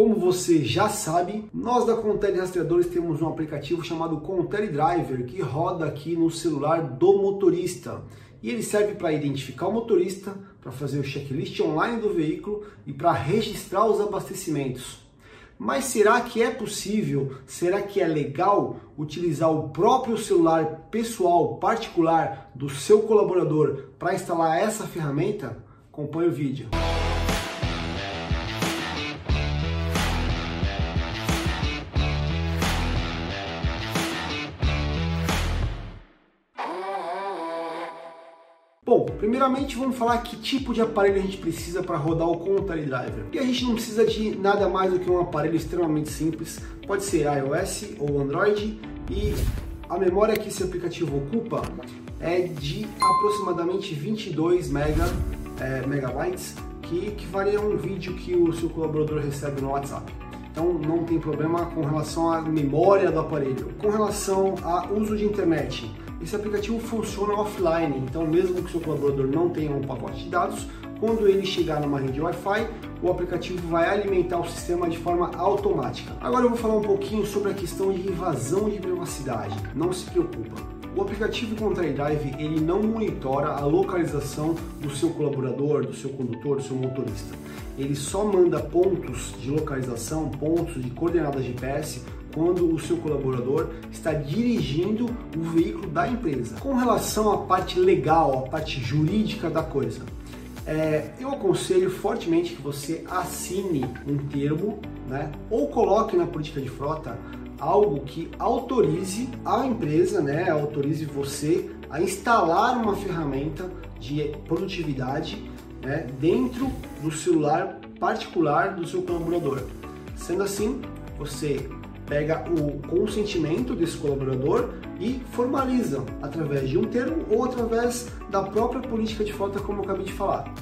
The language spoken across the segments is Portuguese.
Como você já sabe, nós da Contele Rastreadores temos um aplicativo chamado Contele Driver que roda aqui no celular do motorista. E ele serve para identificar o motorista, para fazer o checklist online do veículo e para registrar os abastecimentos. Mas será que é possível, será que é legal utilizar o próprio celular pessoal, particular do seu colaborador para instalar essa ferramenta? Acompanhe o vídeo. Bom, primeiramente vamos falar que tipo de aparelho a gente precisa para rodar o Contele Driver. E a gente não precisa de nada mais do que um aparelho extremamente simples, pode ser iOS ou Android e a memória que esse aplicativo ocupa é de aproximadamente 22 mega, é, megabytes, que equivale a um vídeo que o seu colaborador recebe no WhatsApp. Então não tem problema com relação à memória do aparelho. Com relação ao uso de internet, esse aplicativo funciona offline, então mesmo que seu colaborador não tenha um pacote de dados, quando ele chegar numa rede Wi-Fi, o aplicativo vai alimentar o sistema de forma automática. Agora eu vou falar um pouquinho sobre a questão de invasão de privacidade. Não se preocupa. O aplicativo Drive ele não monitora a localização do seu colaborador, do seu condutor, do seu motorista. Ele só manda pontos de localização, pontos de coordenadas GPS quando o seu colaborador está dirigindo o veículo da empresa. Com relação à parte legal, à parte jurídica da coisa, é, eu aconselho fortemente que você assine um termo, né, ou coloque na política de frota algo que autorize a empresa, né, autorize você a instalar uma ferramenta de produtividade né, dentro do celular particular do seu colaborador. Sendo assim, você pega o consentimento desse colaborador e formaliza através de um termo ou através da própria política de frota, como eu acabei de falar.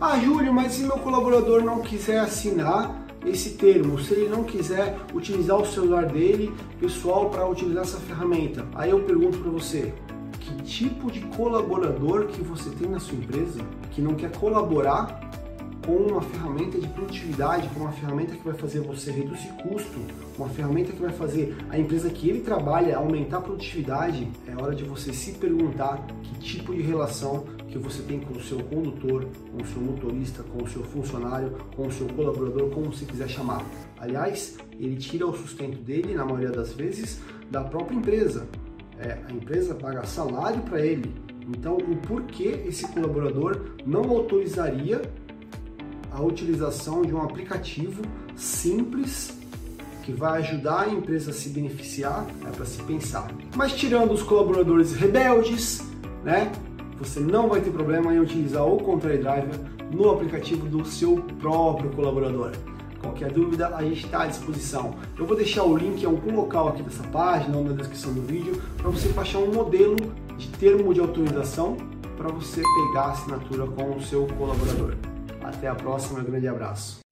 Ah, Júlio, mas se meu colaborador não quiser assinar esse termo, se ele não quiser utilizar o celular dele pessoal para utilizar essa ferramenta, aí eu pergunto para você, que tipo de colaborador que você tem na sua empresa que não quer colaborar com uma ferramenta de produtividade, com uma ferramenta que vai fazer você reduzir custo, uma ferramenta que vai fazer a empresa que ele trabalha aumentar a produtividade, é hora de você se perguntar que tipo de relação que você tem com o seu condutor, com o seu motorista, com o seu funcionário, com o seu colaborador, como você quiser chamar. Aliás, ele tira o sustento dele, na maioria das vezes, da própria empresa. É, a empresa paga salário para ele. Então, o porquê esse colaborador não autorizaria a utilização de um aplicativo simples que vai ajudar a empresa a se beneficiar, é para se pensar. Mas tirando os colaboradores rebeldes, né, você não vai ter problema em utilizar o Control Driver no aplicativo do seu próprio colaborador. Qualquer dúvida, a gente está à disposição. Eu vou deixar o link em algum local aqui dessa página ou na descrição do vídeo para você baixar um modelo de termo de autorização para você pegar a assinatura com o seu colaborador. Até a próxima, grande abraço.